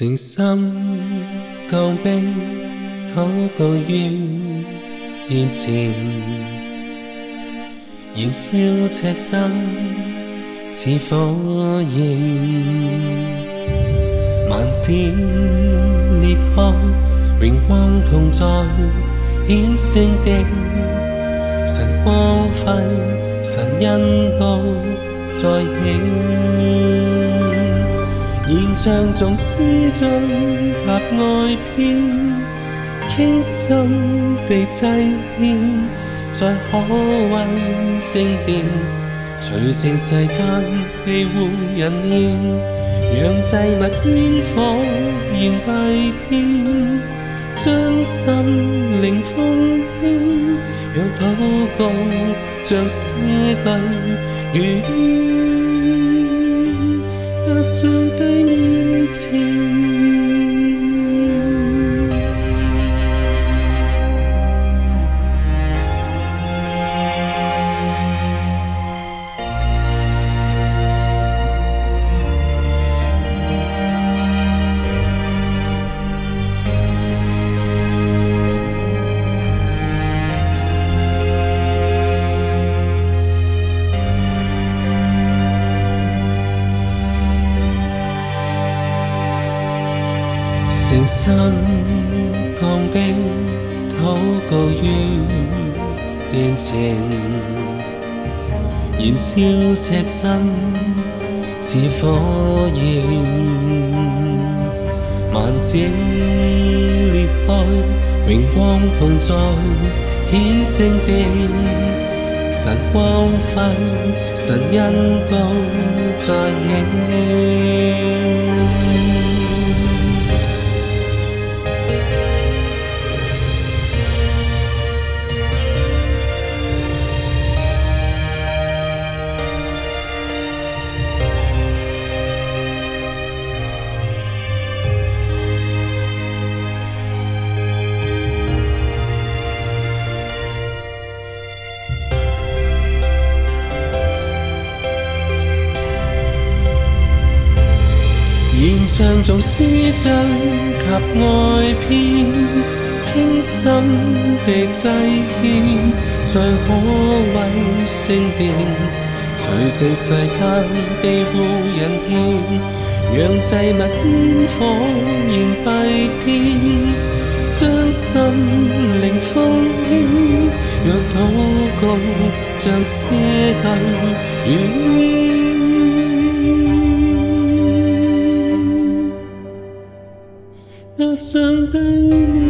诚心降卑，祷告于面前，燃烧赤心似火焰，万紫裂开，荣光同在，显圣的神光辉，神恩都再显。现象众诗章及爱篇，倾心地祭献，再可温圣殿，随净世间欺侮人天，让祭物烟火燃蔽天，将心灵奉献，让祷告像诗句如烟。手对面巾。诚心降卑，祷告于殿前，燃烧赤心似火焰，万紫裂开，荣光同在，显圣地，神光辉，神恩光再起。現象做詩章及愛篇，傾心地祭獻，最可畏聖殿，除淨世間庇護人欠，讓祭物煙火燃蔽天，將心靈豐圈，讓禱告像詩句。等待。